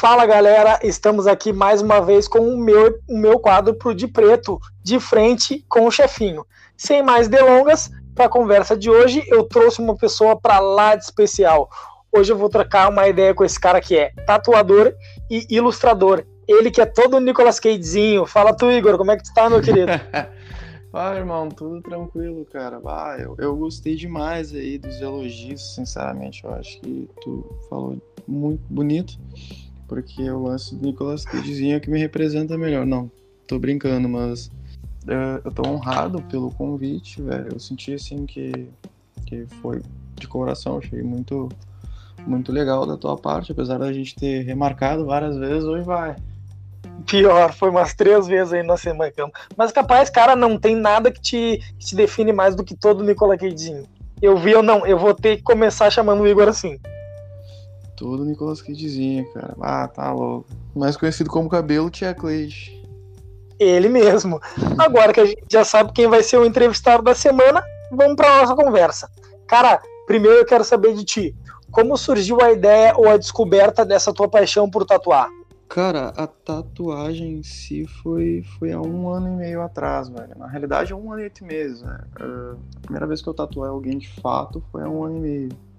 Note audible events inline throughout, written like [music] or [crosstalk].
Fala galera, estamos aqui mais uma vez com o meu, o meu quadro pro de preto, de frente com o chefinho. Sem mais delongas, para a conversa de hoje, eu trouxe uma pessoa para lá de especial. Hoje eu vou trocar uma ideia com esse cara que é tatuador e ilustrador. Ele que é todo o Nicolas Cagezinho. Fala tu, Igor, como é que tu tá, meu querido? Fala, [laughs] irmão, tudo tranquilo, cara. Ah, eu, eu gostei demais aí dos elogios, sinceramente. Eu acho que tu falou muito bonito, porque o lance do Nicolas Cagezinho é que me representa melhor. Não, tô brincando, mas uh, eu tô honrado pelo convite, velho. Eu senti, assim, que, que foi de coração. Achei muito, muito legal da tua parte, apesar da gente ter remarcado várias vezes, hoje vai. Pior, foi umas três vezes aí na semana. Mas capaz, cara, não tem nada que te, que te define mais do que todo Nicolas Cagezinho. Eu vi ou não, eu vou ter que começar chamando o Igor assim. Todo Nicolas Cagezinho, cara. Ah, tá louco. Mais conhecido como Cabelo Tia Cleide. Ele mesmo. [laughs] Agora que a gente já sabe quem vai ser o entrevistado da semana, vamos para nossa conversa. Cara, primeiro eu quero saber de ti. Como surgiu a ideia ou a descoberta dessa tua paixão por tatuar? Cara, a tatuagem em si foi, foi há um ano e meio atrás, velho. Na realidade, é um ano e oito meses, né? Uh, a primeira vez que eu tatuei alguém de fato foi há um ano e meio.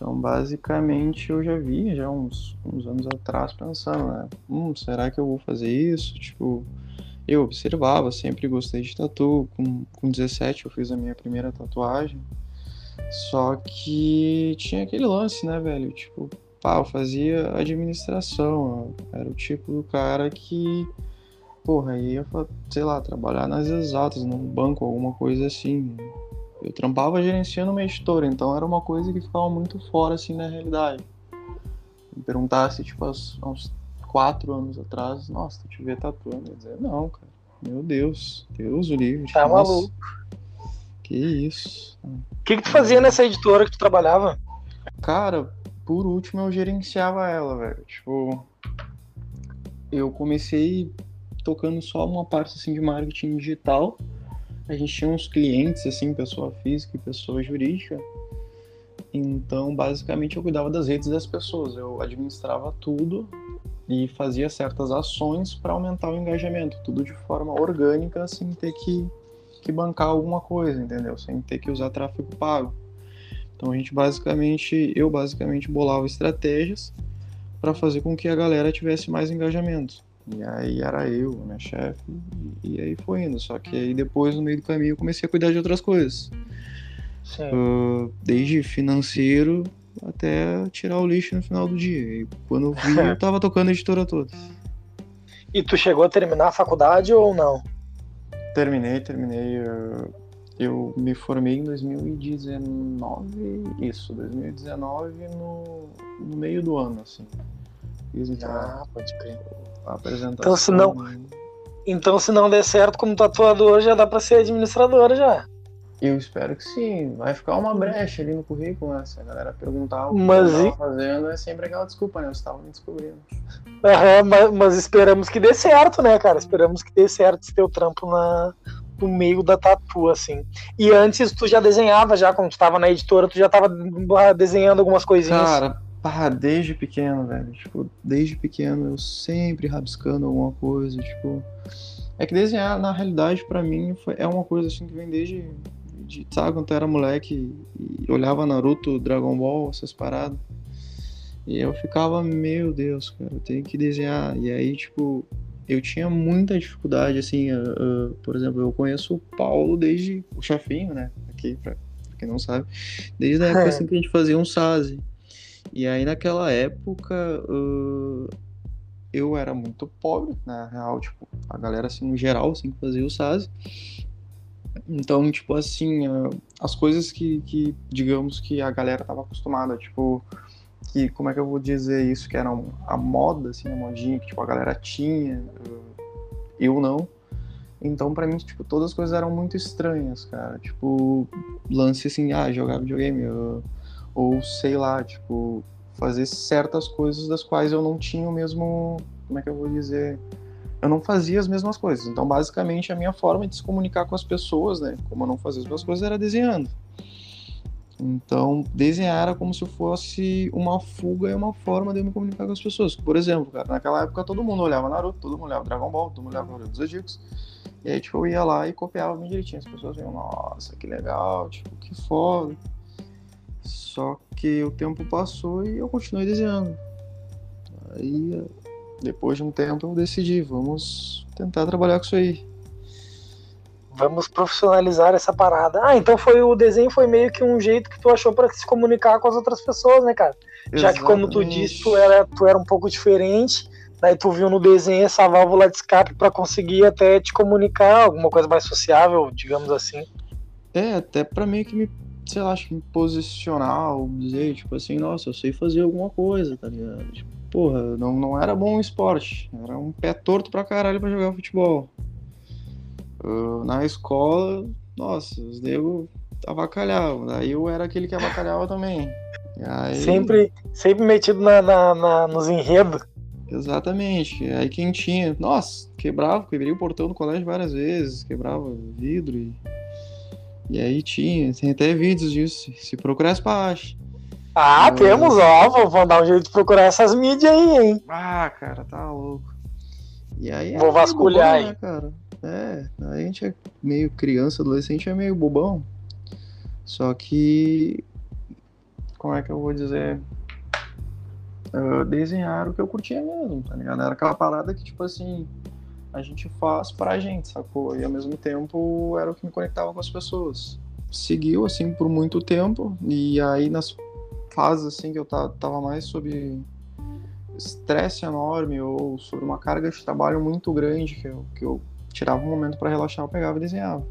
Então, basicamente, eu já vi já uns, uns anos atrás pensando, né? Hum, será que eu vou fazer isso? Tipo, eu observava, sempre gostei de tatu. Com, com 17 eu fiz a minha primeira tatuagem. Só que tinha aquele lance, né, velho? Tipo, pá, eu fazia administração. Era o tipo do cara que, porra, ia, sei lá, trabalhar nas exatas, num banco, alguma coisa assim. Eu trampava gerenciando uma editora, então era uma coisa que ficava muito fora, assim, na realidade. Me perguntasse, tipo, há uns quatro anos atrás, nossa, tu te vê tatuando? Eu ia dizer, não, cara. Meu Deus, Deus o livre. Tá nossa, maluco. Que isso. O que, que tu fazia nessa editora que tu trabalhava? Cara, por último eu gerenciava ela, velho. Tipo, eu comecei tocando só uma parte assim de marketing digital. A gente tinha uns clientes assim, pessoa física e pessoa jurídica. Então, basicamente eu cuidava das redes das pessoas, eu administrava tudo e fazia certas ações para aumentar o engajamento, tudo de forma orgânica, sem ter que, que bancar alguma coisa, entendeu? Sem ter que usar tráfego pago. Então a gente basicamente, eu basicamente bolava estratégias para fazer com que a galera tivesse mais engajamento. E aí era eu, minha chefe, e aí foi indo. Só que aí depois, no meio do caminho, eu comecei a cuidar de outras coisas. Uh, desde financeiro até tirar o lixo no final do dia. E quando eu vi, eu [laughs] tava tocando a editora toda. E tu chegou a terminar a faculdade ou não? Terminei, terminei. Uh eu me formei em 2019, isso, 2019 no, no meio do ano, assim. Fiz então, ah, pode crer. Então se não, então se não der certo como tatuador, já dá para ser administrador já. Eu espero que sim. Vai ficar uma brecha ali no currículo, né? Se a galera perguntar o que mas eu fazendo, é sempre aquela desculpa, né? Eu estava me descobrindo. Uhum, mas, mas, esperamos que dê certo, né, cara? Esperamos que dê certo esse teu trampo na, no meio da tatu, assim. E antes tu já desenhava, já quando tu tava na editora, tu já tava desenhando algumas coisinhas. Cara, pá, desde pequeno, velho. Tipo, desde pequeno eu sempre rabiscando alguma coisa, tipo. É que desenhar, na realidade, para mim, foi, é uma coisa assim que vem desde. De, sabe, quando eu era moleque e olhava Naruto, Dragon Ball, essas paradas. E eu ficava, meu Deus, cara, eu tenho que desenhar. E aí, tipo, eu tinha muita dificuldade, assim, uh, uh, por exemplo, eu conheço o Paulo desde o chefinho, né? Aqui, pra, pra quem não sabe, desde a época é. assim, que a gente fazia um SASE. E aí naquela época uh, eu era muito pobre, na real, tipo, a galera assim, no geral, assim, que fazia o SASE. Então, tipo assim, as coisas que, que, digamos que a galera tava acostumada, tipo, que, como é que eu vou dizer isso, que era a moda, assim, a modinha que, tipo, a galera tinha, eu não. Então, para mim, tipo, todas as coisas eram muito estranhas, cara. Tipo, lance assim, ah, jogar videogame, ou, ou sei lá, tipo, fazer certas coisas das quais eu não tinha o mesmo, como é que eu vou dizer, eu não fazia as mesmas coisas. Então, basicamente, a minha forma de se comunicar com as pessoas, né, como eu não fazia as mesmas coisas, era desenhando. Então, desenhar era como se fosse uma fuga e uma forma de eu me comunicar com as pessoas. Por exemplo, cara, naquela época todo mundo olhava Naruto, todo mundo olhava Dragon Ball, todo mundo olhava Naruto dos Zodíacos. E aí, tipo, eu ia lá e copiava bem direitinho. As pessoas iam, nossa, que legal, tipo, que foda. Só que o tempo passou e eu continuei desenhando. Aí, depois de um tempo, eu decidi, vamos tentar trabalhar com isso aí. Vamos profissionalizar essa parada. Ah, então foi o desenho foi meio que um jeito que tu achou para se comunicar com as outras pessoas, né, cara? Exatamente. Já que como tu disse, tu era, tu era um pouco diferente, daí tu viu no desenho essa válvula de escape para conseguir até te comunicar, alguma coisa mais sociável, digamos assim. É, até para meio que me, sei lá, acho que me posicionar, ou dizer, tipo assim, nossa, eu sei fazer alguma coisa, tá ligado? Tipo, porra, não, não era bom esporte, era um pé torto pra caralho pra jogar futebol. Uh, na escola, nossa, os negros avacalhavam. Daí eu era aquele que avacalhava também. Aí... Sempre, sempre metido na, na, na, nos enredos. Exatamente. Aí quem tinha. Nossa, quebrava, quebrei o portão do colégio várias vezes, quebrava vidro e. E aí tinha, tem até vídeos disso. Se procurasse pra acha. Ah, temos, ó. Vou, dar um jeito de procurar essas mídias aí, hein? Ah, cara, tá louco. E aí. Vou vasculhar bom, aí. Né, cara? É, a gente é meio criança, adolescente é meio bobão. Só que. Como é que eu vou dizer? Uh, desenhar o que eu curtia mesmo, tá ligado? Era aquela parada que, tipo assim, a gente faz pra gente, sacou? E ao mesmo tempo era o que me conectava com as pessoas. Seguiu, assim, por muito tempo, e aí nas fases, assim, que eu tava mais sob estresse enorme ou sobre uma carga de trabalho muito grande que eu, que eu tirava um momento para relaxar, eu pegava e desenhava.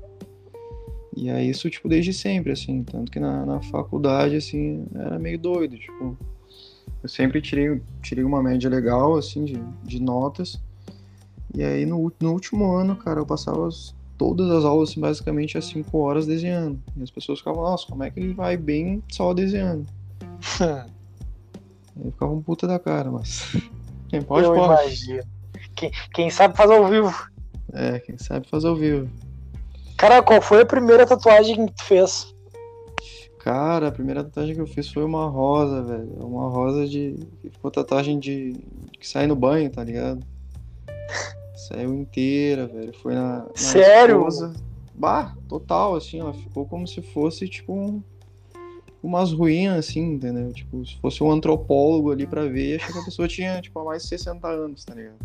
E é isso, tipo, desde sempre, assim. Tanto que na, na faculdade, assim, era meio doido, tipo... Eu sempre tirei, tirei uma média legal, assim, de, de notas. E aí, no, no último ano, cara, eu passava todas as aulas, assim, basicamente, às 5 horas desenhando. E as pessoas ficavam, nossa, como é que ele vai bem só desenhando? [laughs] aí ficava um puta da cara, mas... [laughs] Quem pode, eu pode. Imagino. Quem, quem sabe faz ao vivo. É, quem sabe faz ao vivo. Cara, qual foi a primeira tatuagem que tu fez? Cara, a primeira tatuagem que eu fiz foi uma rosa, velho. Uma rosa de. Ficou tatuagem de. que sai no banho, tá ligado? Saiu inteira, velho. Foi na. na Sério? Esposa. Bah, total, assim, ela ficou como se fosse, tipo, um umas ruínas, assim, entendeu? Tipo, se fosse um antropólogo ali pra ver, acho que a pessoa tinha, tipo, há mais de 60 anos, tá ligado?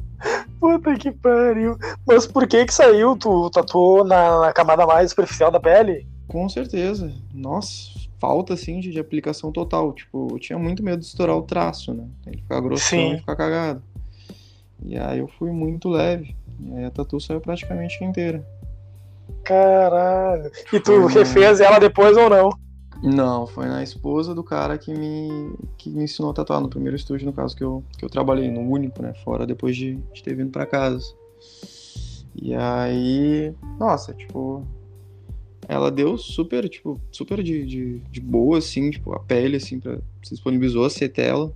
Puta que pariu. Mas por que que saiu? Tu tatuou na, na camada mais superficial da pele? Com certeza. Nossa, falta, assim, de, de, aplicação total. Tipo, eu tinha muito medo de estourar o traço, né? Ele ficar grossão Sim. e ficar cagado. E aí eu fui muito leve. E aí a tatu saiu praticamente inteira. Caralho. E tu refez ela depois ou não? Não, foi na esposa do cara que me, que me ensinou a tatuar no primeiro estúdio, no caso que eu, que eu trabalhei, no único, né? Fora depois de, de ter vindo pra casa. E aí, nossa, tipo, ela deu super, tipo, super de, de, de, boa, assim, tipo, a pele, assim, pra, se disponibilizou a setela.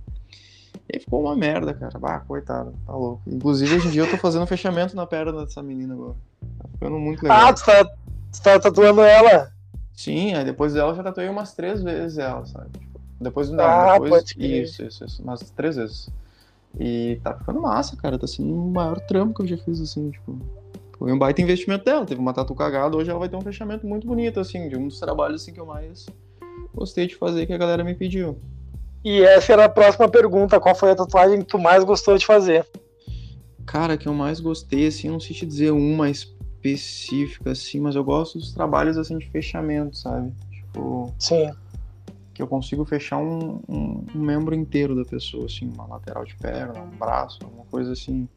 E aí ficou uma merda, cara. Bah, coitada, tá louco. Inclusive, hoje em dia eu tô fazendo fechamento na perna dessa menina agora. Tá ficando muito legal. Ah, tu tá, tu tá tatuando ela? Sim, aí depois dela eu já tatuei umas três vezes ela, sabe? Tipo, depois não, ah, depois. Isso, isso, isso. Umas três vezes. E tá ficando massa, cara. Tá sendo o maior trampo que eu já fiz, assim, tipo. Foi um baita investimento dela. Teve uma tatu cagada, hoje ela vai ter um fechamento muito bonito, assim, de um dos trabalhos assim, que eu mais gostei de fazer que a galera me pediu. E essa era a próxima pergunta: qual foi a tatuagem que tu mais gostou de fazer? Cara, que eu mais gostei, assim, não sei te dizer um, mas específica, assim, mas eu gosto dos trabalhos assim de fechamento, sabe? Tipo. Sim. Que eu consigo fechar um, um, um membro inteiro da pessoa, assim, uma lateral de perna, um braço, alguma coisa assim.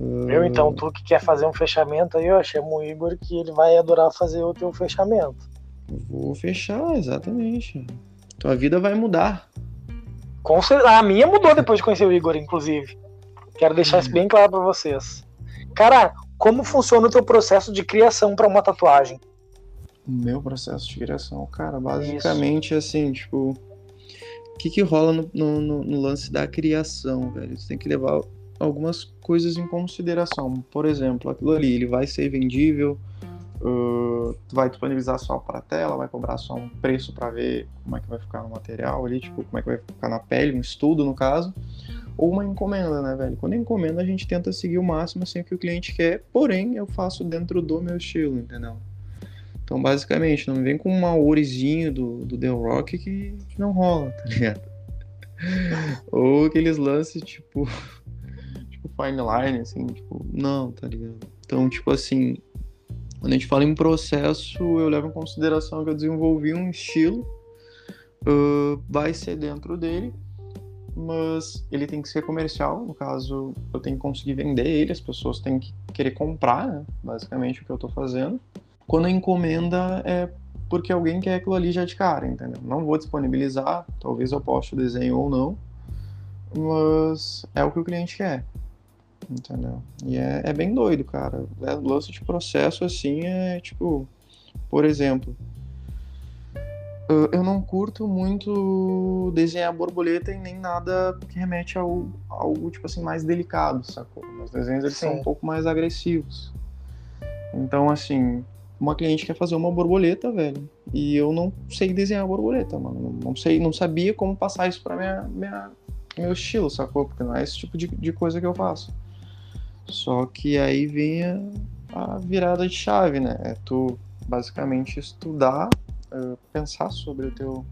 Eu, então, tu que quer fazer um fechamento aí, eu chamo o Igor que ele vai adorar fazer o teu fechamento. Vou fechar, exatamente. Tua vida vai mudar. Com certeza. A minha mudou depois de conhecer o Igor, inclusive. Quero deixar isso bem claro para vocês. Cara, como funciona o teu processo de criação para uma tatuagem? O meu processo de criação, cara, basicamente Isso. assim, tipo, o que que rola no, no, no, lance da criação, velho? Você tem que levar algumas coisas em consideração. Por exemplo, aquilo ali, ele vai ser vendível Uh, tu vai disponibilizar só para tela, vai cobrar só um preço para ver como é que vai ficar no material ali, tipo, como é que vai ficar na pele, um estudo no caso, ou uma encomenda, né, velho? Quando é encomenda, a gente tenta seguir o máximo assim que o cliente quer, porém eu faço dentro do meu estilo, entendeu? Então, basicamente, não vem com um maorizinho do, do The Rock que, que não rola, tá ligado? [laughs] ou aqueles lances tipo, [laughs] tipo fine line, assim, tipo, não, tá ligado? Então, tipo assim, quando a gente fala em processo, eu levo em consideração que eu desenvolvi um estilo, uh, vai ser dentro dele, mas ele tem que ser comercial. No caso, eu tenho que conseguir vender ele, as pessoas têm que querer comprar, né? basicamente o que eu estou fazendo. Quando a encomenda é porque alguém quer aquilo ali já de cara, entendeu? Não vou disponibilizar, talvez eu poste o desenho ou não, mas é o que o cliente quer entendeu? E é, é bem doido, cara. É, lance de processo, assim, é tipo, por exemplo, eu não curto muito desenhar borboleta e nem nada que remete ao algo, tipo assim, mais delicado, sacou? Meus desenhos, eles são um pouco mais agressivos. Então, assim, uma cliente quer fazer uma borboleta, velho, e eu não sei desenhar borboleta, mano. Não sei, não sabia como passar isso pra minha, minha, meu estilo, sacou? Porque não é esse tipo de, de coisa que eu faço. Só que aí vem a, virada de chave, né? É tu basicamente estudar, uh, pensar sobre o teu,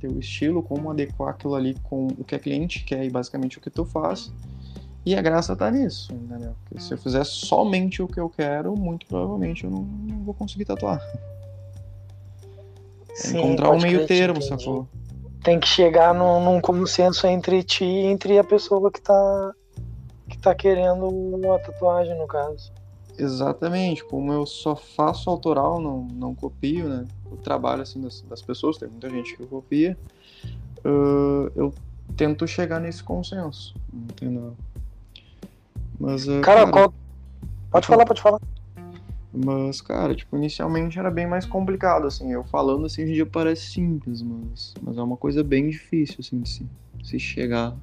teu estilo, como adequar aquilo ali com o que a cliente quer e basicamente o que tu faz. E a graça tá nisso, entendeu? Porque se eu fizer somente o que eu quero, muito provavelmente eu não, não vou conseguir tatuar. Sim, encontrar um meio termo, sacou? Tem que chegar num, num consenso entre ti e entre a pessoa que tá que tá querendo uma tatuagem, no caso. Exatamente, como eu só faço autoral, não, não copio, né? O trabalho assim das, das pessoas, tem muita gente que copia. Uh, eu tento chegar nesse consenso, entendeu? Mas, uh, cara, cara qual... pode falar, pode falar. Mas, cara, tipo, inicialmente era bem mais complicado, assim. Eu falando assim, hoje em dia parece simples, mas, mas é uma coisa bem difícil, assim, de se, se chegar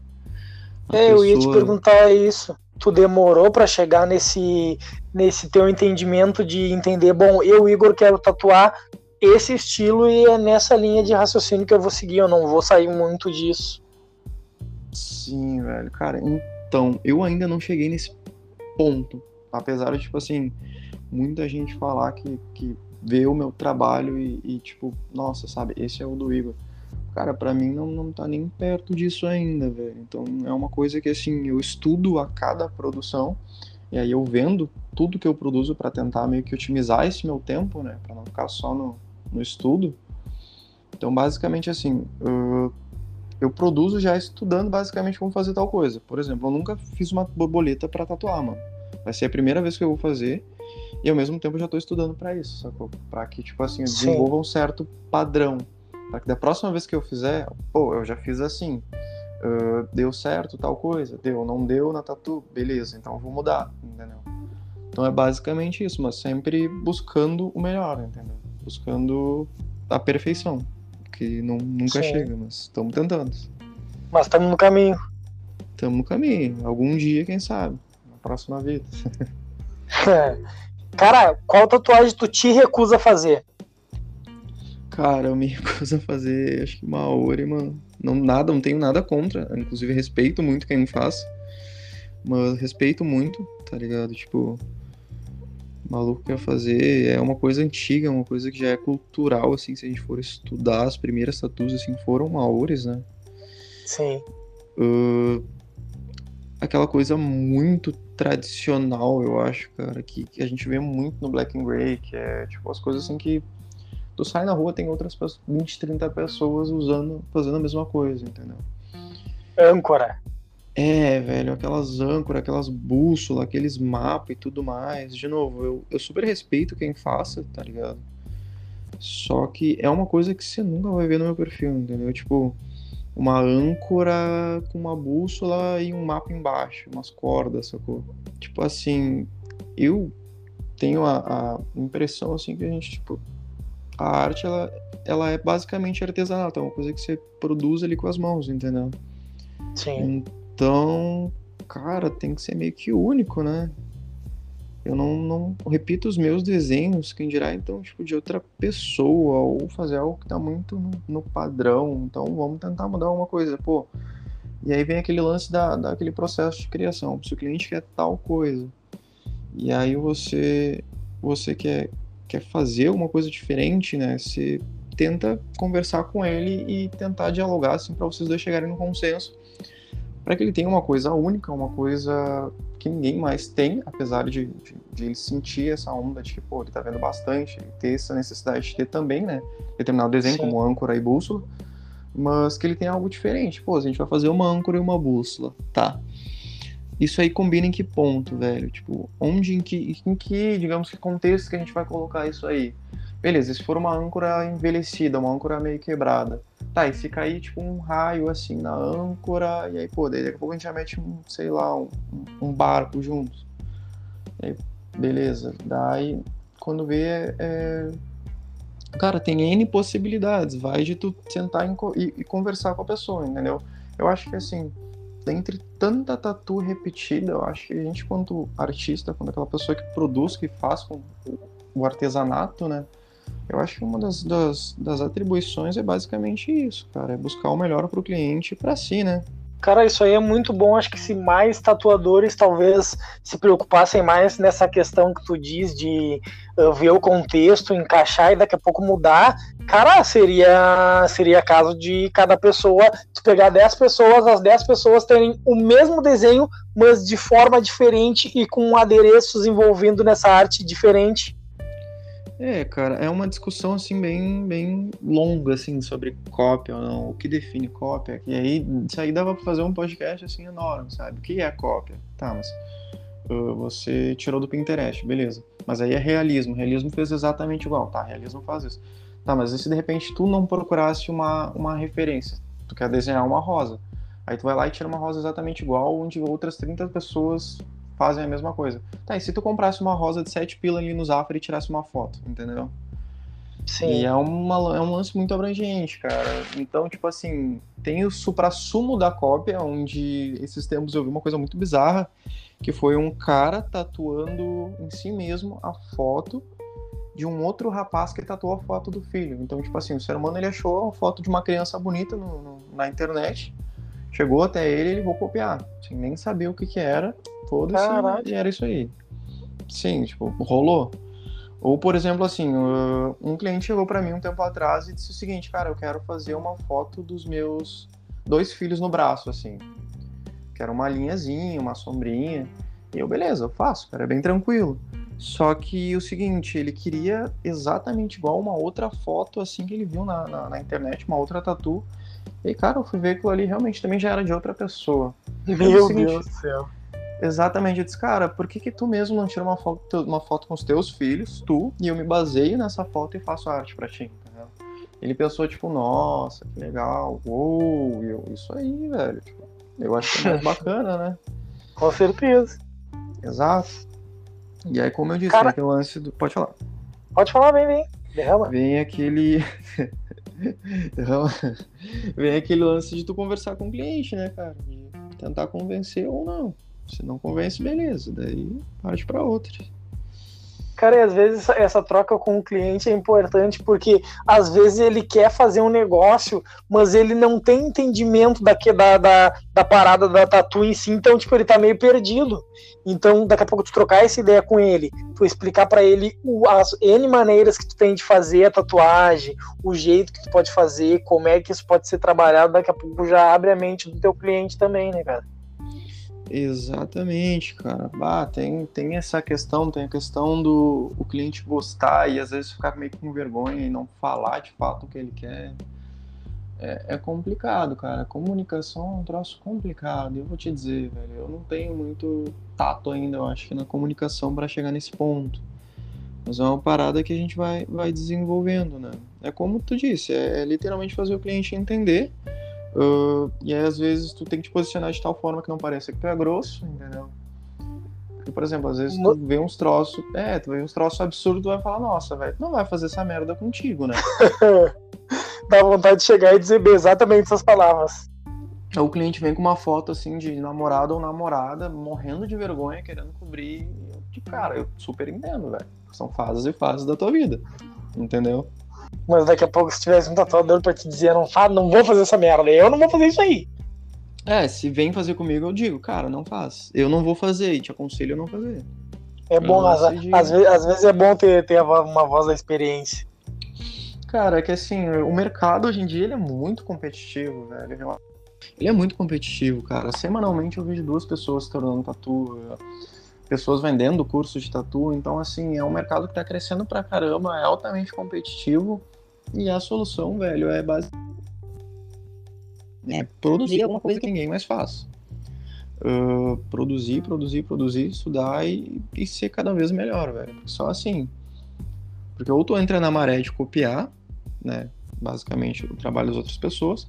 é, eu ia te perguntar isso. Tu demorou para chegar nesse, nesse teu entendimento de entender, bom, eu, Igor, quero tatuar esse estilo e é nessa linha de raciocínio que eu vou seguir, eu não vou sair muito disso. Sim, velho. Cara, então, eu ainda não cheguei nesse ponto. Apesar de, tipo assim, muita gente falar que, que vê o meu trabalho e, e tipo, nossa, sabe, esse é o do Igor. Cara, para mim não, não tá nem perto disso ainda, velho. Então é uma coisa que assim, eu estudo a cada produção e aí eu vendo tudo que eu produzo para tentar meio que otimizar esse meu tempo, né, para não ficar só no, no estudo. Então, basicamente assim, eu, eu produzo já estudando basicamente como fazer tal coisa. Por exemplo, eu nunca fiz uma borboleta para tatuar, mano. Vai ser a primeira vez que eu vou fazer e ao mesmo tempo eu já tô estudando para isso, sacou? Para que tipo assim, eu desenvolva um certo padrão para que da próxima vez que eu fizer, pô, eu já fiz assim. Uh, deu certo tal coisa, deu, não deu na tatu, beleza, então eu vou mudar, entendeu? Então é basicamente isso, mas sempre buscando o melhor, entendeu? Buscando a perfeição, que não, nunca Sim. chega, mas estamos tentando. Mas estamos no caminho. Estamos no caminho, algum dia, quem sabe, na próxima vida. [laughs] [laughs] Cara, qual tatuagem tu te recusa a fazer? Cara, eu me [laughs] recuso a fazer, acho que uma hora, mano. Não, nada, não tenho nada contra. Inclusive, respeito muito quem faz. Mas respeito muito, tá ligado? Tipo, maluco quer fazer. É uma coisa antiga, uma coisa que já é cultural, assim, se a gente for estudar. As primeiras tatuas, assim, foram maores, né? Sim. Uh, aquela coisa muito tradicional, eu acho, cara, que, que a gente vê muito no Black and Grey, que é, tipo, as coisas assim que Tu sai na rua, tem outras pessoas, 20, 30 pessoas usando, fazendo a mesma coisa, entendeu? Âncora. É, velho, aquelas âncoras, aquelas bússolas, aqueles mapas e tudo mais. De novo, eu, eu super respeito quem faça, tá ligado? Só que é uma coisa que você nunca vai ver no meu perfil, entendeu? Tipo, uma âncora com uma bússola e um mapa embaixo, umas cordas, sacou? Tipo assim, eu tenho a, a impressão assim que a gente, tipo, a arte ela, ela é basicamente artesanal, então é uma coisa que você produz ali com as mãos, entendeu? Sim. Então, cara, tem que ser meio que único, né? Eu não, não repito os meus desenhos, quem dirá então, tipo, de outra pessoa, ou fazer algo que tá muito no, no padrão. Então vamos tentar mudar alguma coisa. Pô, e aí vem aquele lance da, daquele processo de criação. Se o cliente quer tal coisa, e aí você você quer, quer fazer uma coisa diferente, né? Você tenta conversar com ele e tentar dialogar assim para vocês dois chegarem num consenso, para que ele tenha uma coisa única, uma coisa que ninguém mais tem, apesar de, de, de, ele sentir essa onda de que, pô, ele tá vendo bastante, ele ter essa necessidade de ter também, né? Determinado desenho, Sim. como âncora e bússola mas que ele tem algo diferente. Pô, a gente vai fazer uma âncora e uma bússola, tá? Isso aí combina em que ponto, velho? Tipo, onde, em que, em que, digamos, que contexto que a gente vai colocar isso aí? Beleza, se for uma âncora envelhecida, uma âncora meio quebrada, tá, e se cair, tipo, um raio, assim, na âncora, e aí, pô, daí daqui a pouco a gente já mete, um, sei lá, um, um barco junto. Aí, beleza, daí, quando vê, é, é Cara, tem N possibilidades. Vai de tu sentar e, conversar com a pessoa, entendeu? Eu acho que assim, dentre tanta tatu repetida, eu acho que a gente, quanto artista, quando aquela pessoa que produz, que faz com o artesanato, né? Eu acho que uma das, das, das atribuições é basicamente isso, cara. É buscar o melhor para o cliente e para si, né? Cara, isso aí é muito bom. Acho que se mais tatuadores talvez se preocupassem mais nessa questão que tu diz de uh, ver o contexto, encaixar e daqui a pouco mudar, cara, seria seria caso de cada pessoa, tu pegar 10 pessoas, as 10 pessoas terem o mesmo desenho, mas de forma diferente e com adereços envolvendo nessa arte diferente. É, cara, é uma discussão assim bem, bem longa assim sobre cópia ou não, o que define cópia. E aí, isso aí dava para fazer um podcast assim enorme, sabe? O que é cópia? Tá, mas uh, você tirou do Pinterest, beleza? Mas aí é realismo. Realismo fez exatamente igual, tá? Realismo faz isso. Tá, mas e se de repente tu não procurasse uma, uma referência? Tu quer desenhar uma rosa. Aí tu vai lá e tira uma rosa exatamente igual, onde outras 30 pessoas fazem a mesma coisa. Tá, e se tu comprasse uma rosa de 7 pila ali no Zafra e tirasse uma foto, entendeu? Sim. E é, uma, é um lance muito abrangente, cara. Então, tipo assim, tem o supra-sumo da cópia, onde esses tempos eu vi uma coisa muito bizarra, que foi um cara tatuando em si mesmo a foto de um outro rapaz que tatuou a foto do filho. Então, tipo assim, o ser humano ele achou a foto de uma criança bonita no, no, na internet, chegou até ele e ele vou copiar, sem nem saber o que que era, foda-se, e era isso aí. Sim, tipo, rolou. Ou, por exemplo, assim, um cliente chegou para mim um tempo atrás e disse o seguinte, cara, eu quero fazer uma foto dos meus dois filhos no braço, assim. Quero uma linhazinha, uma sombrinha. E eu, beleza, eu faço, cara, é bem tranquilo. Só que o seguinte, ele queria exatamente igual uma outra foto, assim, que ele viu na, na, na internet, uma outra tatu. E, cara, eu fui ver aquilo ali, realmente também já era de outra pessoa. Meu seguinte, Deus do céu. Exatamente, eu disse, cara, por que, que tu mesmo não tira uma foto, uma foto com os teus filhos, tu, e eu me baseio nessa foto e faço arte pra ti, entendeu? Ele pensou, tipo, nossa, que legal, uou, eu, isso aí, velho. Tipo, eu acho que é mais [laughs] bacana, né? Com certeza. Exato. E aí, como eu disse, cara... aquele lance do. Pode falar. Pode falar, vem, vem. Derrama. Vem aquele. [laughs] Derrama. [laughs] Vem aquele lance de tu conversar com o cliente, né, cara? Tentar convencer ou não. Se não convence, beleza. Daí parte para outra. Cara, e às vezes essa troca com o cliente é importante porque às vezes ele quer fazer um negócio, mas ele não tem entendimento daqui, da, da, da parada da tatu em si, então, tipo, ele tá meio perdido. Então, daqui a pouco tu trocar essa ideia com ele, tu explicar para ele o, as N maneiras que tu tem de fazer a tatuagem, o jeito que tu pode fazer, como é que isso pode ser trabalhado, daqui a pouco já abre a mente do teu cliente também, né, cara? Exatamente, cara. Ah, tem, tem essa questão, tem a questão do o cliente gostar e às vezes ficar meio com vergonha e não falar de fato o que ele quer. É, é complicado, cara. Comunicação é um troço complicado. Eu vou te dizer, velho, eu não tenho muito tato ainda, eu acho na comunicação para chegar nesse ponto. Mas é uma parada que a gente vai, vai desenvolvendo, né? É como tu disse, é, é literalmente fazer o cliente entender Uh, e aí, às vezes, tu tem que te posicionar de tal forma que não pareça que tu é grosso, entendeu? Porque, por exemplo, às vezes tu vê uns troços. É, tu vê uns troços absurdos, tu vai falar, nossa, velho, tu não vai fazer essa merda contigo, né? [laughs] Dá vontade de chegar e dizer exatamente essas palavras. O cliente vem com uma foto assim de namorado ou namorada, morrendo de vergonha, querendo cobrir. que, cara, eu super entendo, velho. São fases e fases da tua vida. Entendeu? Mas daqui a pouco, se tivesse um tatuador pra te dizer, não, fa não vou fazer essa merda, eu não vou fazer isso aí. É, se vem fazer comigo, eu digo, cara, não faz. Eu não vou fazer e te aconselho a não fazer. É bom, às, às, vezes, às vezes é bom ter, ter uma voz da experiência. Cara, é que assim, o mercado hoje em dia ele é muito competitivo, velho. Ele é muito competitivo, cara. Semanalmente eu vejo duas pessoas se tornando tatu, pessoas vendendo curso de tatu. Então, assim, é um mercado que tá crescendo pra caramba, é altamente competitivo. E a solução, velho, é basicamente é produzir alguma coisa que ninguém mais faz. Uh, produzir, produzir, produzir, estudar e, e ser cada vez melhor, velho. Só assim. Porque ou tu entra na maré de copiar, né? Basicamente o trabalho das outras pessoas.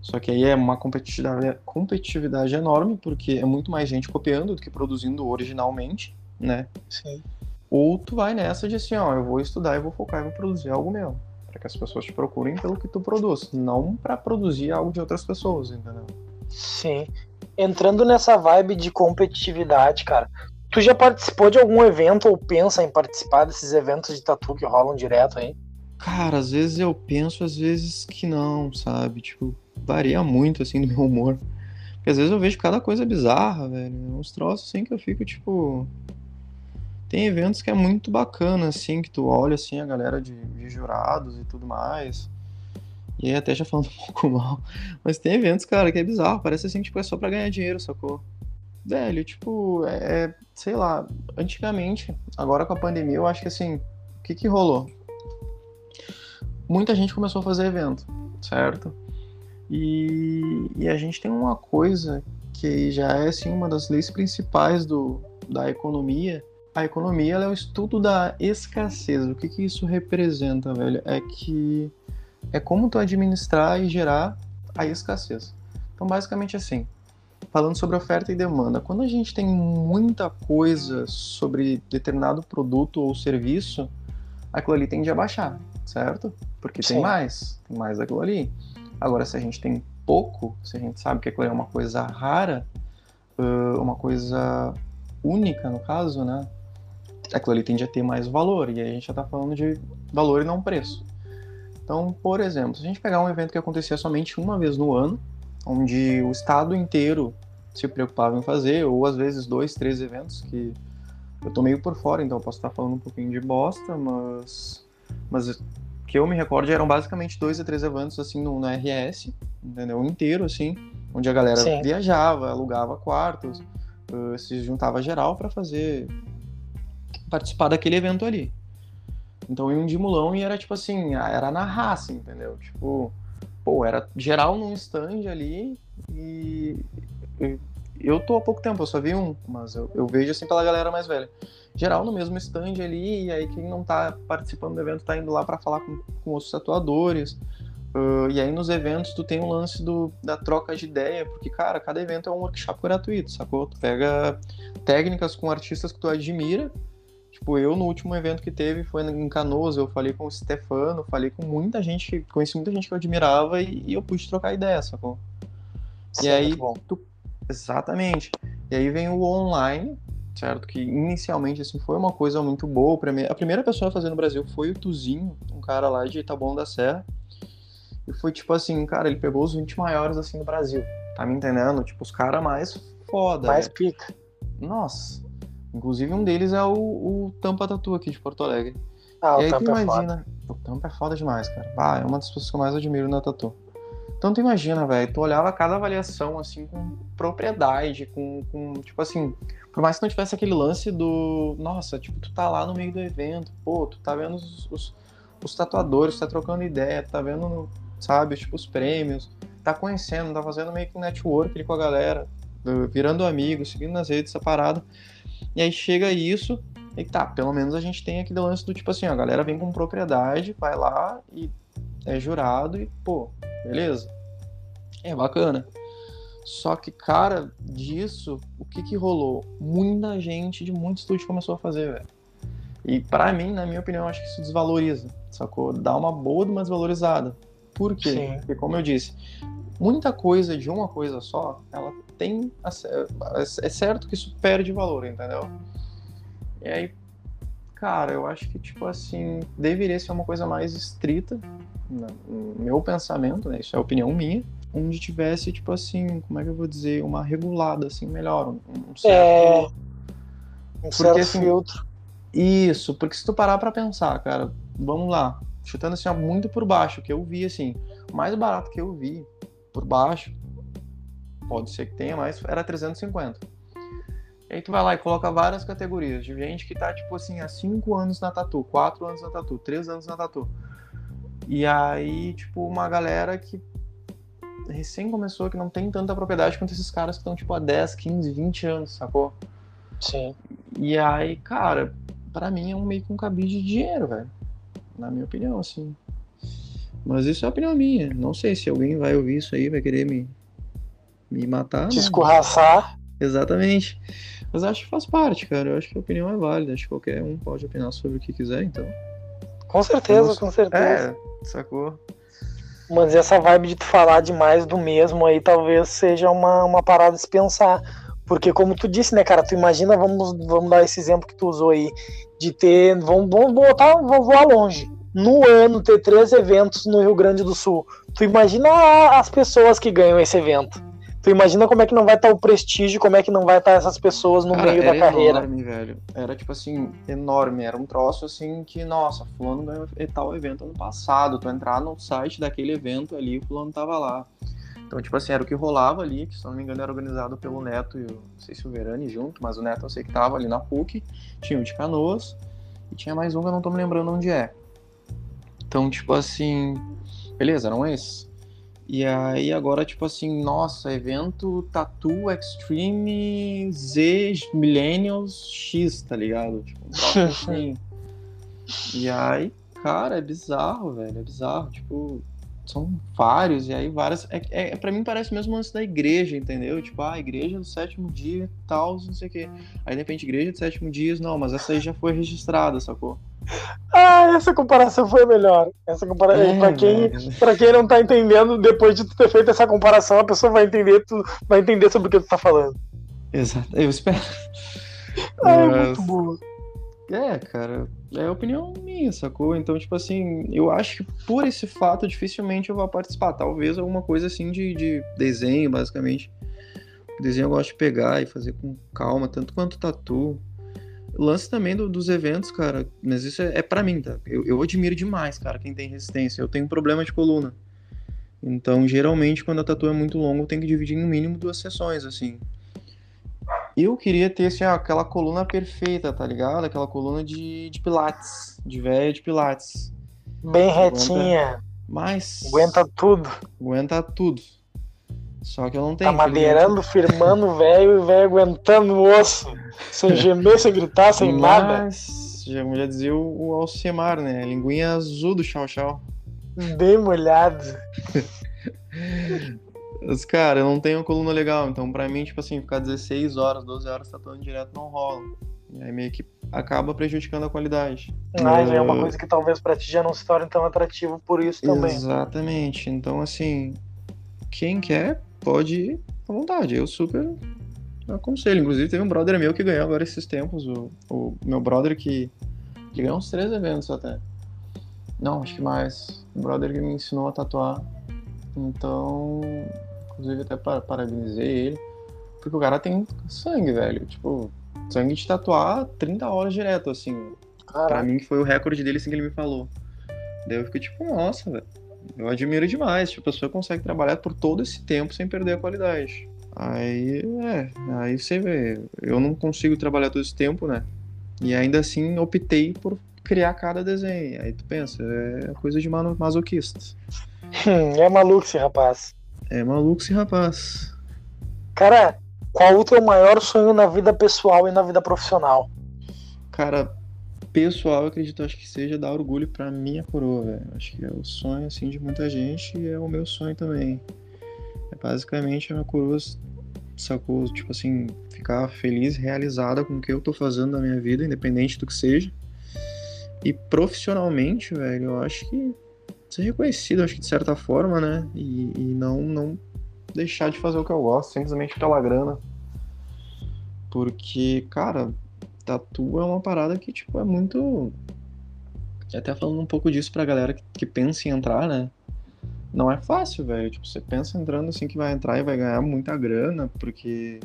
Só que aí é uma competitividade, competitividade enorme, porque é muito mais gente copiando do que produzindo originalmente, né? Sim. Ou tu vai nessa de assim, ó, eu vou estudar e vou focar e vou produzir algo meu. Para que as pessoas te procurem pelo que tu produz, não para produzir algo de outras pessoas, entendeu? Sim. Entrando nessa vibe de competitividade, cara, tu já participou de algum evento ou pensa em participar desses eventos de tatu que rolam direto aí? Cara, às vezes eu penso, às vezes que não, sabe? Tipo, varia muito, assim, [laughs] do meu humor. Porque às vezes eu vejo cada coisa bizarra, velho. Uns troços, assim, que eu fico, tipo... Tem eventos que é muito bacana, assim, que tu olha, assim, a galera de, de jurados e tudo mais. E aí até já falando [laughs] um pouco mal. Mas tem eventos, cara, que é bizarro. Parece, assim, tipo, é só pra ganhar dinheiro, sacou? Velho, tipo, é, é sei lá, antigamente, agora com a pandemia, eu acho que, assim, o que que rolou? Muita gente começou a fazer evento, certo? E, e, a gente tem uma coisa que já é assim, uma das leis principais do, da economia. A economia é o estudo da escassez. O que, que isso representa, velho? É que é como tu administrar e gerar a escassez. Então, basicamente assim, falando sobre oferta e demanda, quando a gente tem muita coisa sobre determinado produto ou serviço, aquilo ali tende a baixar certo? Porque Sim. tem mais, tem mais daquilo ali. Agora, se a gente tem pouco, se a gente sabe que aquilo é uma coisa rara, uma coisa única, no caso, né? Aquilo ali tende a ter mais valor, e aí a gente já está falando de valor e não preço. Então, por exemplo, se a gente pegar um evento que acontecia somente uma vez no ano, onde o estado inteiro se preocupava em fazer, ou às vezes dois, três eventos que eu tô meio por fora, então eu posso estar falando um pouquinho de bosta, mas mas que eu me recordo eram basicamente dois a três eventos assim no, na RS, entendeu? Inteiro assim, onde a galera Sim. viajava, alugava quartos, uh, se juntava geral para fazer participar daquele evento ali. Então em um de Mulão e era tipo assim, era na raça, entendeu? Tipo, pô, era geral num stand ali e eu tô há pouco tempo, eu só vi um, mas eu, eu vejo assim pela galera mais velha geral no mesmo stand ali, e aí quem não tá participando do evento tá indo lá para falar com, com outros tatuadores. Uh, e aí nos eventos tu tem o um lance do, da troca de ideia, porque, cara, cada evento é um workshop gratuito, sacou? Tu pega técnicas com artistas que tu admira. Tipo, eu no último evento que teve foi em Canoas, eu falei com o Stefano, falei com muita gente, conheci muita gente que eu admirava e, e eu pude trocar ideia, sacou? Sim, e aí, tu, exatamente. E aí vem o online, certo? Que inicialmente assim foi uma coisa muito boa. A primeira pessoa a fazer no Brasil foi o Tuzinho, um cara lá de Itabão da Serra. E foi tipo assim, cara, ele pegou os 20 maiores assim do Brasil. Tá me entendendo? Tipo, os caras mais foda. Mais né? pica. Nossa. Inclusive um deles é o, o Tampa Tatu aqui de Porto Alegre. Ah, e aí tu imagina. É foda. O Tampa é foda demais, cara. Ah, é uma das pessoas que eu mais admiro na Tatu. Então tu imagina, velho, tu olhava cada avaliação assim com propriedade, com, com, tipo assim, por mais que não tivesse aquele lance do, nossa, tipo, tu tá lá no meio do evento, pô, tu tá vendo os, os, os tatuadores, tá trocando ideia, tá vendo, sabe, tipo, os prêmios, tá conhecendo, tá fazendo meio que um network ali com a galera, virando amigo, seguindo nas redes, essa parada. E aí chega isso, e tá, pelo menos a gente tem aquele lance do tipo assim, a galera vem com propriedade, vai lá e é jurado e, pô, beleza. É bacana. Só que, cara, disso, o que que rolou? Muita gente de muito estúdio começou a fazer, velho. E para mim, na minha opinião, acho que isso desvaloriza, sacou? Dá uma boa de uma desvalorizada. Por quê? Sim. Porque, como eu disse, muita coisa de uma coisa só, ela tem. É certo que isso perde valor, entendeu? E aí, cara, eu acho que, tipo assim, deveria ser uma coisa mais estrita, no meu pensamento, né? Isso é opinião minha, onde tivesse, tipo assim, como é que eu vou dizer, uma regulada, assim, melhor, um, certo... É... Um porque, certo assim, filtro. Isso, porque se tu parar pra pensar, cara, vamos lá, chutando assim, muito por baixo, que eu vi, assim, o mais barato que eu vi por baixo, pode ser que tenha mais, era 350. E aí tu vai lá e coloca várias categorias de gente que tá, tipo assim, há 5 anos na tatu, 4 anos na tatu, 3 anos na tatu. E aí, tipo, uma galera que recém começou, que não tem tanta propriedade quanto esses caras que estão, tipo, há 10, 15, 20 anos, sacou? Sim. E aí, cara, para mim é um meio que um cabide de dinheiro, velho. Na minha opinião, assim. Mas isso é opinião minha. Não sei se alguém vai ouvir isso aí, vai querer me, me matar. Te né? escorraçar. Exatamente. Mas acho que faz parte, cara. Eu acho que a opinião é válida. Acho que qualquer um pode opinar sobre o que quiser, então. Com certeza, com certeza. É, sacou? Mas essa vibe de tu falar demais do mesmo aí talvez seja uma, uma parada de se pensar. Porque como tu disse, né, cara, tu imagina, vamos, vamos dar esse exemplo que tu usou aí, de ter, vamos, vamos botar, vamos voar longe. No ano ter três eventos no Rio Grande do Sul. Tu imagina as pessoas que ganham esse evento. Tu imagina como é que não vai estar o prestígio, como é que não vai estar essas pessoas no Cara, meio da carreira. Enorme, velho. Era tipo assim, enorme. Era um troço assim que, nossa, fulano ganhou tal evento ano passado. Tu entrar no site daquele evento ali, o fulano tava lá. Então, tipo assim, era o que rolava ali, que se não me engano era organizado pelo Neto e o, não sei se o Verani junto, mas o Neto eu sei que tava ali na PUC, tinha o de Canoas, e tinha mais um que eu não tô me lembrando onde é. Então, tipo assim, beleza, eram esses. E aí agora, tipo assim, nossa, evento Tattoo Extreme Z Millennials X, tá ligado? Tipo, um [laughs] assim. e aí, cara, é bizarro, velho, é bizarro. Tipo, são vários, e aí várias. É, é, pra mim parece mesmo antes da igreja, entendeu? Tipo, ah, igreja do sétimo dia, tal, não sei o quê. Aí de repente, igreja do sétimo dia, não, mas essa aí já foi registrada, sacou? Ah, essa comparação foi melhor. Essa comparação. É, pra, quem, pra quem não tá entendendo, depois de tu ter feito essa comparação, a pessoa vai entender, tu vai entender sobre o que tu tá falando. Exato, eu espero. Ah, é muito boa. É, cara, é opinião minha, sacou? Então, tipo assim, eu acho que por esse fato dificilmente eu vou participar. Talvez alguma coisa assim de, de desenho, basicamente. desenho eu gosto de pegar e fazer com calma, tanto quanto tatu. Lance também do, dos eventos, cara, mas isso é, é para mim, tá? Eu, eu admiro demais, cara, quem tem resistência. Eu tenho um problema de coluna. Então, geralmente, quando a tatu é muito longa, eu tenho que dividir no mínimo duas sessões, assim. Eu queria ter assim, aquela coluna perfeita, tá ligado? Aquela coluna de, de pilates, de velho de pilates. Bem retinha. Mas. Aguenta tudo. Aguenta tudo. Só que eu não tenho. Tá madeirando, firmando o velho e o velho aguentando o osso. Sem [laughs] gemer, sem gritar, sem Mas, nada. Mas, já, já dizia o, o Alcemar, né? linguinha azul do Chau Chau. Bem molhado. [laughs] Mas, cara, eu não tenho coluna legal, então pra mim, tipo assim, ficar 16 horas, 12 horas tatuando direto não rola. E aí meio que acaba prejudicando a qualidade. Ah, já é uma coisa que talvez pra ti já não se torne tão atrativo por isso também. Exatamente. Então, assim, quem quer pode ir à vontade. Eu super aconselho. Inclusive, teve um brother meu que ganhou agora esses tempos. O, o meu brother que. Ele ganhou uns três eventos até. Não, acho que mais. O brother que me ensinou a tatuar. Então, Inclusive até parabenizei ele. Porque o cara tem sangue, velho. Tipo, sangue de tatuar 30 horas direto, assim. Caraca. Pra mim foi o recorde dele assim que ele me falou. Daí eu fiquei tipo, nossa, velho. Eu admiro demais. Tipo, a pessoa consegue trabalhar por todo esse tempo sem perder a qualidade. Aí, é, aí você vê. Eu não consigo trabalhar todo esse tempo, né? E ainda assim optei por criar cada desenho. Aí tu pensa, é coisa de masoquista. é maluco esse rapaz. É maluco esse rapaz. Cara, qual o teu maior sonho na vida pessoal e na vida profissional? Cara, pessoal, eu acredito, acho que seja dar orgulho pra minha coroa, velho. Acho que é o sonho, assim, de muita gente e é o meu sonho também. É basicamente a minha coroa, sacou? Tipo assim, ficar feliz, realizada com o que eu tô fazendo na minha vida, independente do que seja. E profissionalmente, velho, eu acho que ser reconhecido, acho que de certa forma, né? E, e, não, não deixar de fazer o que eu gosto, simplesmente pela grana. Porque, cara, tatu é uma parada que, tipo, é muito. Até falando um pouco disso pra galera que, que pensa em entrar, né? Não é fácil, velho. Tipo, você pensa entrando assim que vai entrar e vai ganhar muita grana, porque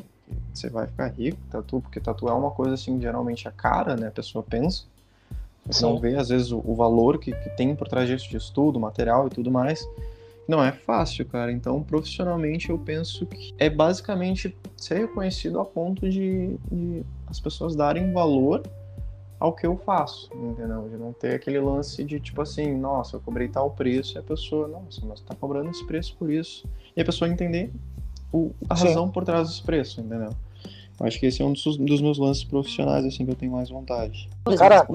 você vai ficar rico, tatu, porque tatu é uma coisa assim, geralmente é cara, né? A pessoa pensa. Você não vê, às vezes, o, o valor que, que, tem por trás disso de estudo, material e tudo mais. Não é fácil, cara. Então, profissionalmente, eu penso que é basicamente ser reconhecido a ponto de, de as pessoas darem valor ao que eu faço, entendeu? De não ter aquele lance de tipo assim, nossa, eu cobrei tal preço, e a pessoa, nossa, mas tá cobrando esse preço por isso. E a pessoa entender o, a Sim. razão por trás desse preço, entendeu? Eu acho que esse é um dos, dos, meus lances profissionais, assim, que eu tenho mais vontade. Cara,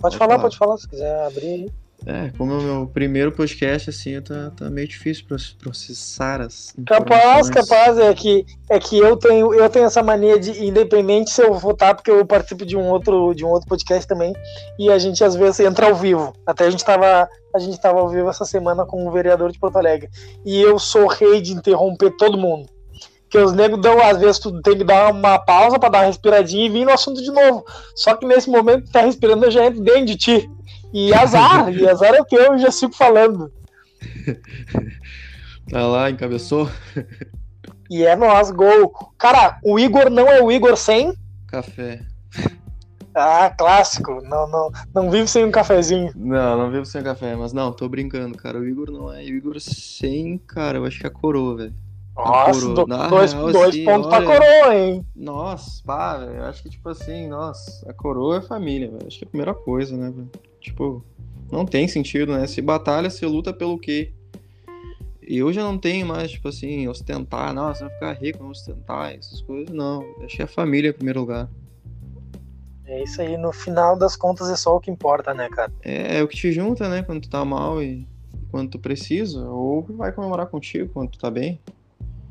pode falar, pode falar, se quiser abrir. É, como é o meu primeiro podcast, assim, tá, tá meio difícil processar as Capaz, capaz, é que, é que eu tenho eu tenho essa mania de, independente se eu votar, porque eu participo de um outro de um outro podcast também, e a gente às vezes entra ao vivo. Até a gente tava, a gente tava ao vivo essa semana com o vereador de Porto Alegre. E eu sou rei de interromper todo mundo. Que os negros dão, às vezes, tu tem que dar uma pausa para dar uma respiradinha e vir no assunto de novo. Só que nesse momento que tá respirando, eu já entro dentro de ti. E azar, [laughs] e azar é o que eu já sigo falando. [laughs] Tá lá, encabeçou. E é nós, gol. Cara, o Igor não é o Igor sem? Café. Ah, clássico. Não, não, não vive sem um cafezinho. Não, não vivo sem café, mas não, tô brincando, cara. O Igor não é o Igor sem, cara. Eu acho que é a coroa, velho. Nossa, do, dois, real, dois assim, pontos olha, pra coroa, hein? Nossa, pá, velho. Eu acho que, tipo assim, nossa, a coroa é família, velho. Acho que é a primeira coisa, né, velho? Tipo, não tem sentido, né? Se batalha, se luta pelo quê? E eu já não tenho mais, tipo assim, ostentar, nossa, vai ficar rico, vamos ostentar, essas coisas, não. Deixei a família em primeiro lugar. É isso aí, no final das contas é só o que importa, né, cara? É, é o que te junta, né, quando tu tá mal e quando tu precisa, ou vai comemorar contigo quando tu tá bem.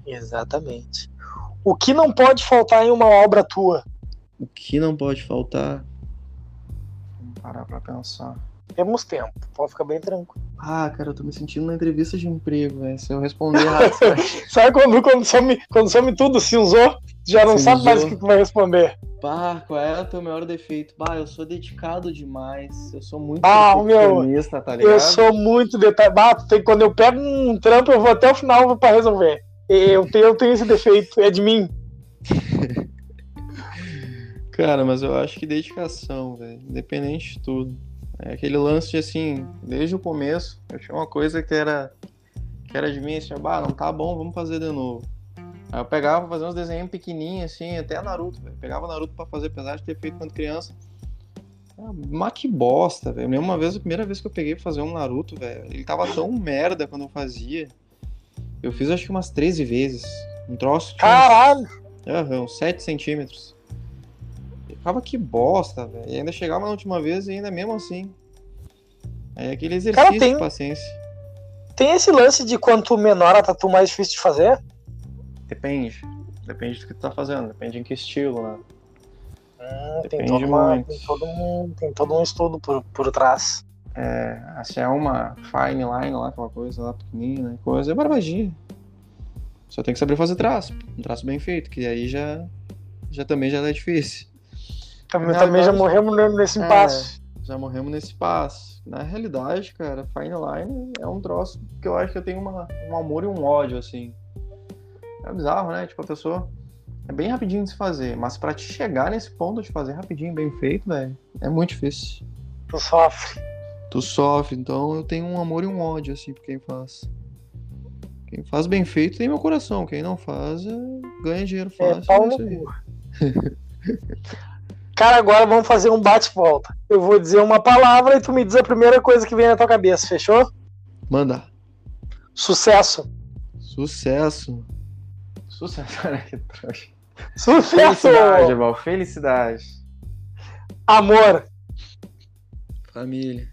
Exatamente. O que não pode faltar em uma obra tua? O que não pode faltar? Vamos parar pra pensar. Temos tempo, pode ficar bem tranquilo. Ah, cara, eu tô me sentindo na entrevista de emprego, velho. Se eu responder errado. [laughs] sabe quando, quando, some, quando some tudo, cinzou? Já não sabe mais o que tu vai responder. Bah, qual é o teu maior defeito? Bah, eu sou dedicado demais. Eu sou muito ah, meu, tá ligado? Eu sou muito detalhado. Quando eu pego um trampo, eu vou até o final pra resolver. Eu tenho, eu tenho esse defeito, é de mim. [laughs] Cara, mas eu acho que dedicação, velho. Independente de tudo. É aquele lance de assim, desde o começo, eu tinha uma coisa que era que era de mim, assim, bah, não tá bom, vamos fazer de novo. Aí eu pegava fazer uns desenhos pequenininhos, assim, até Naruto, velho. Pegava Naruto pra fazer, apesar de ter feito quando criança. Ah, mas que bosta, velho. Uma vez, a primeira vez que eu peguei pra fazer um Naruto, velho, ele tava tão merda quando eu fazia eu fiz acho que umas 13 vezes. Um troço. Caralho! Uns, uns 7 centímetros. Ficava que bosta, velho. E ainda chegava na última vez e ainda mesmo assim. É aquele exercício Cara, tem, de paciência. Tem esse lance de quanto menor a tatu mais difícil de fazer? Depende. Depende do que tu tá fazendo, depende em que estilo, né? Hum, tem, todo uma, tem, todo um, tem todo um estudo por, por trás. É, se é uma fine line lá, aquela coisa lá pequenininha, né, coisa, é barbadinha. Só tem que saber fazer traço, um traço bem feito, que aí já, já também já é difícil. Também, também já morremos nesse é, impasse. É, já morremos nesse passo. Na realidade, cara, fine line é um troço que eu acho que eu tenho uma, um amor e um ódio, assim. É bizarro, né? Tipo, a pessoa é bem rapidinho de se fazer, mas para te chegar nesse ponto de fazer rapidinho, bem feito, velho, é muito difícil. Tu sofre tu sofre. Então eu tenho um amor e um ódio, assim, por quem faz. Quem faz bem feito tem meu coração. Quem não faz, é... ganha dinheiro é, fácil. É, pau Cara, agora vamos fazer um bate-volta. Eu vou dizer uma palavra e tu me diz a primeira coisa que vem na tua cabeça, fechou? Manda. Sucesso. Sucesso. Sucesso, [laughs] olha que trouxa. Sucesso! Felicidade, irmão. Felicidade. Amor. Família.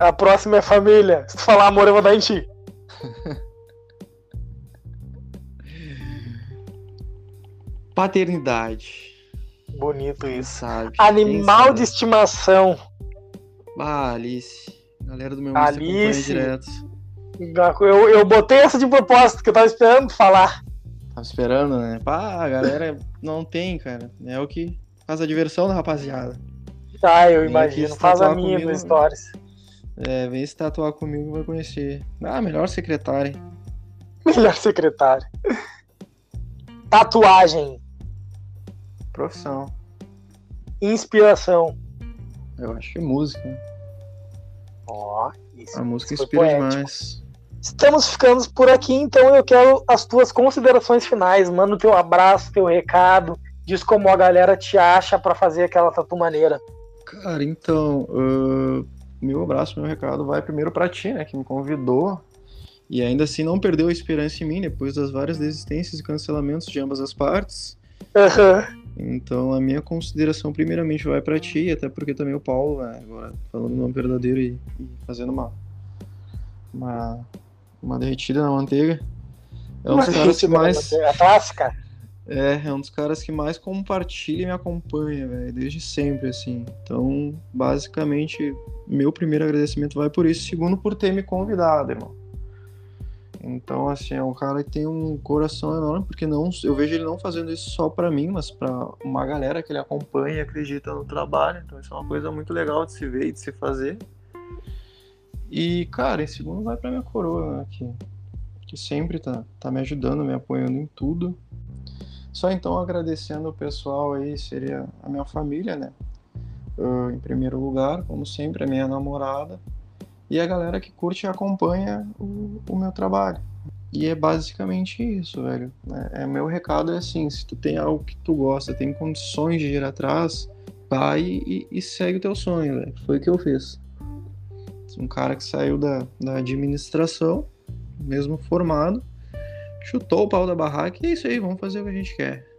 A próxima é família. Se tu falar amor, eu vou dar em ti. [laughs] Paternidade. Bonito isso. Sabe? Animal de estimação. Ah, Alice. Galera do meu Alice. direto. Eu, eu botei essa de propósito, que eu tava esperando falar. Tava esperando, né? Pá, a galera não tem, cara. É o que faz a diversão da rapaziada. Ah, eu imagino. Faz a minha comigo, stories. É, vem se tatuar comigo vai conhecer. Ah, melhor secretário. Melhor secretário. Tatuagem. Profissão. Inspiração. Eu acho que música. Ó, oh, isso. A música inspira demais. Estamos ficando por aqui, então eu quero as tuas considerações finais. Manda o teu abraço, teu recado. Diz como a galera te acha para fazer aquela tatu maneira. Cara, então, uh, meu abraço, meu recado vai primeiro para ti, né, que me convidou e ainda assim não perdeu a esperança em mim depois das várias desistências e cancelamentos de ambas as partes. Uhum. Então a minha consideração primeiramente vai para ti, até porque também o Paulo, né, agora falando no nome verdadeiro e, e, fazendo uma, uma uma derretida na manteiga. É um dos caras que mais a clássica. É, é um dos caras que mais compartilha e me acompanha, velho, desde sempre assim. Então, basicamente, meu primeiro agradecimento vai por isso, segundo por ter me convidado, irmão. Então, assim, é um cara que tem um coração enorme, porque não, eu vejo ele não fazendo isso só para mim, mas para uma galera que ele acompanha e acredita no trabalho. Então, isso é uma coisa muito legal de se ver e de se fazer. E, cara, em segundo vai pra minha coroa, que, que sempre tá, tá me ajudando, me apoiando em tudo. Só então agradecendo o pessoal aí, seria a minha família, né? Uh, em primeiro lugar, como sempre, a minha namorada e a galera que curte e acompanha o, o meu trabalho. E é basicamente isso, velho. É, é, meu recado é assim, se tu tem algo que tu gosta, tem condições de ir atrás, vai e, e segue o teu sonho, velho. Foi o que eu fiz. Um cara que saiu da, da administração, mesmo formado, chutou o pau da barraca e é isso aí, vamos fazer o que a gente quer.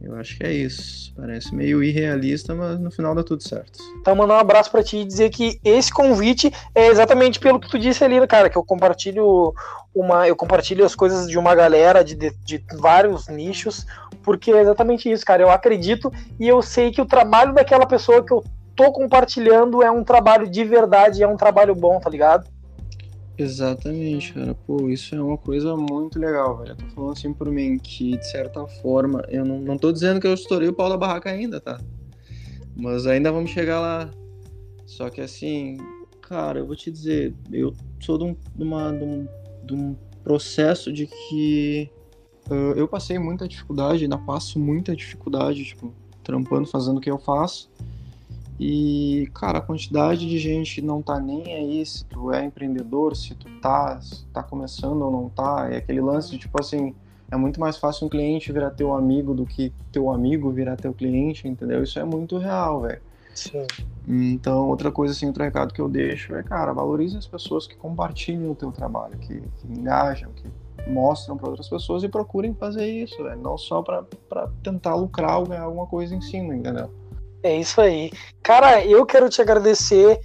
Eu acho que é isso. Parece meio irrealista, mas no final dá tudo certo. Então, mandar um abraço para ti e dizer que esse convite é exatamente pelo que tu disse ali, cara, que eu compartilho uma, eu compartilho as coisas de uma galera de, de, de vários nichos, porque é exatamente isso, cara. Eu acredito e eu sei que o trabalho daquela pessoa que eu tô compartilhando é um trabalho de verdade, é um trabalho bom, tá ligado? Exatamente, cara. Pô, isso é uma coisa muito legal, velho. Eu tô falando assim por mim que, de certa forma, eu não, não tô dizendo que eu estourei o pau da barraca ainda, tá? Mas ainda vamos chegar lá. Só que assim, cara, eu vou te dizer, eu sou de um, de uma, de um, de um processo de que uh, eu passei muita dificuldade, ainda passo muita dificuldade, tipo, trampando, fazendo o que eu faço. E, cara, a quantidade de gente não tá nem aí se tu é empreendedor, se tu tá, se tá começando ou não tá. É aquele lance de, tipo assim, é muito mais fácil um cliente virar teu amigo do que teu amigo virar teu cliente, entendeu? Isso é muito real, velho. Sim. Então, outra coisa, assim, outro recado que eu deixo é, cara, valorize as pessoas que compartilham o teu trabalho, que, que engajam, que mostram para outras pessoas e procurem fazer isso, velho. Não só para tentar lucrar ou ganhar alguma coisa em cima, entendeu? É isso aí. Cara, eu quero te agradecer.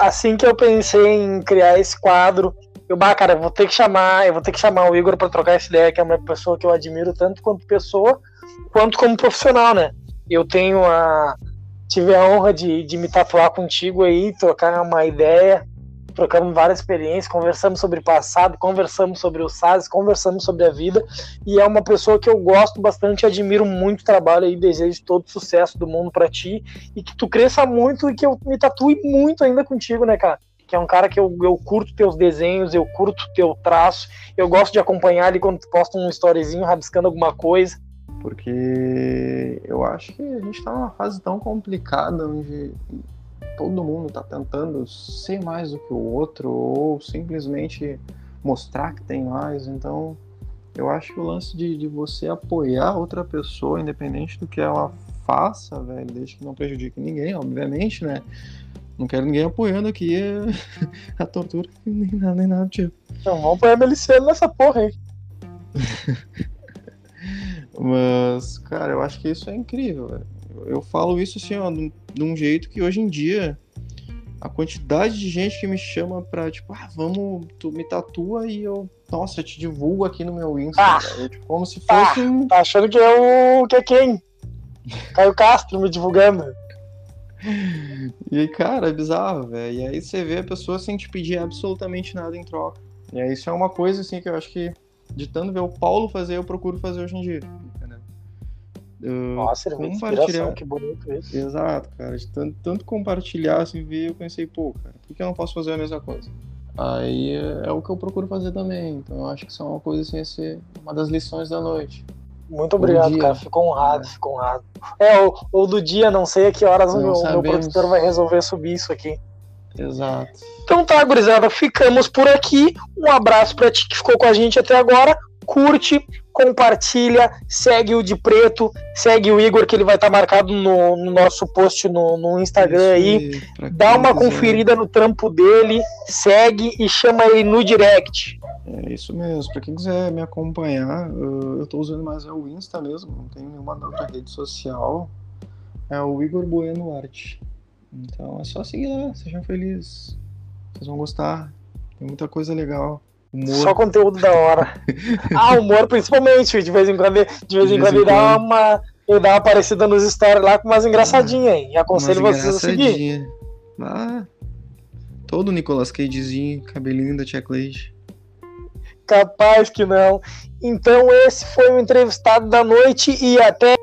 assim que eu pensei em criar esse quadro, eu, bah, cara, eu vou ter que chamar, eu vou ter que chamar o Igor para trocar essa ideia, que é uma pessoa que eu admiro tanto quanto pessoa, quanto como profissional, né? Eu tenho a tive a honra de, de me tatuar contigo aí, trocar uma ideia trocamos várias experiências, conversamos sobre passado, conversamos sobre o SAS, conversamos sobre a vida, e é uma pessoa que eu gosto bastante, admiro muito o trabalho e desejo todo sucesso do mundo para ti, e que tu cresça muito e que eu me tatue muito ainda contigo, né, cara? Que é um cara que eu, eu curto teus desenhos, eu curto teu traço, eu gosto de acompanhar ali quando tu posta um storyzinho rabiscando alguma coisa. Porque eu acho que a gente tá numa fase tão complicada onde todo mundo está tentando ser mais do que o outro ou simplesmente mostrar que tem mais. Então, eu acho que o lance de, de você apoiar outra pessoa, independente do que ela faça, velho, desde que não prejudique ninguém, obviamente, né? Não quero ninguém apoiando aqui [laughs] a, tortura, nem nada, nem nada tipo. Não, vamos apoiar Meliciano nessa porra aí. [laughs] Mas, cara, eu acho que isso é incrível, velho eu falo isso assim, ó, de um jeito que hoje em dia a quantidade de gente que me chama pra, tipo, ah, vamos, tu me tatua e eu, nossa, eu te divulgo aqui no meu Insta. Ah, é, tipo, como se ah, fosse. Ah, tá achando que é o. que é quem? Caio Castro me divulgando. [laughs] E aí, cara, é bizarro, velho. E aí você vê a pessoa sem te pedir absolutamente nada em troca. E aí isso é uma coisa, assim, que eu acho que, de tanto ver o Paulo fazer, eu procuro fazer hoje em dia. Uh, Nossa, ele compartilhar. Que bonito isso. Exato, cara. De tanto, tanto compartilhar, assim, ver, eu pensei, pô, cara, por que eu não posso fazer a mesma coisa? Aí é o que eu procuro fazer também. Então eu acho que isso é uma coisa assim, ser uma das lições da noite. Muito obrigado, cara. Fico honrado, é. fico honrado. É, ou, ou, do dia, não sei a que horas o meu, meu, produtor vai resolver subir isso aqui. Exato. Então tá, gurizada, ficamos por aqui. Um abraço pra ti que ficou com a gente até agora. Curte, compartilha, segue o de preto, segue o Igor, que ele vai estar tá marcado no, no, nosso post no, no Instagram aí. Dá uma quiser. conferida no trampo dele, segue e chama ele no direct. É isso mesmo. Para quem quiser me acompanhar, eu estou usando mais é o Insta mesmo, não tenho nenhuma outra rede social. É o Igor Bueno Arte. Então é só seguir lá, sejam felizes. Vocês vão gostar. Tem muita coisa legal. Humor. Só conteúdo da hora. [laughs] ah, humor principalmente, de vez em quando, de vez em quando ele dá uma. Ele dá uma parecida nos stories lá com umas engraçadinhas aí. Aconselho vocês a seguir. Ah, todo Nicolas Cagezinho, cabelinho da Tia Cleide. Capaz que não. Então esse foi o entrevistado da noite e até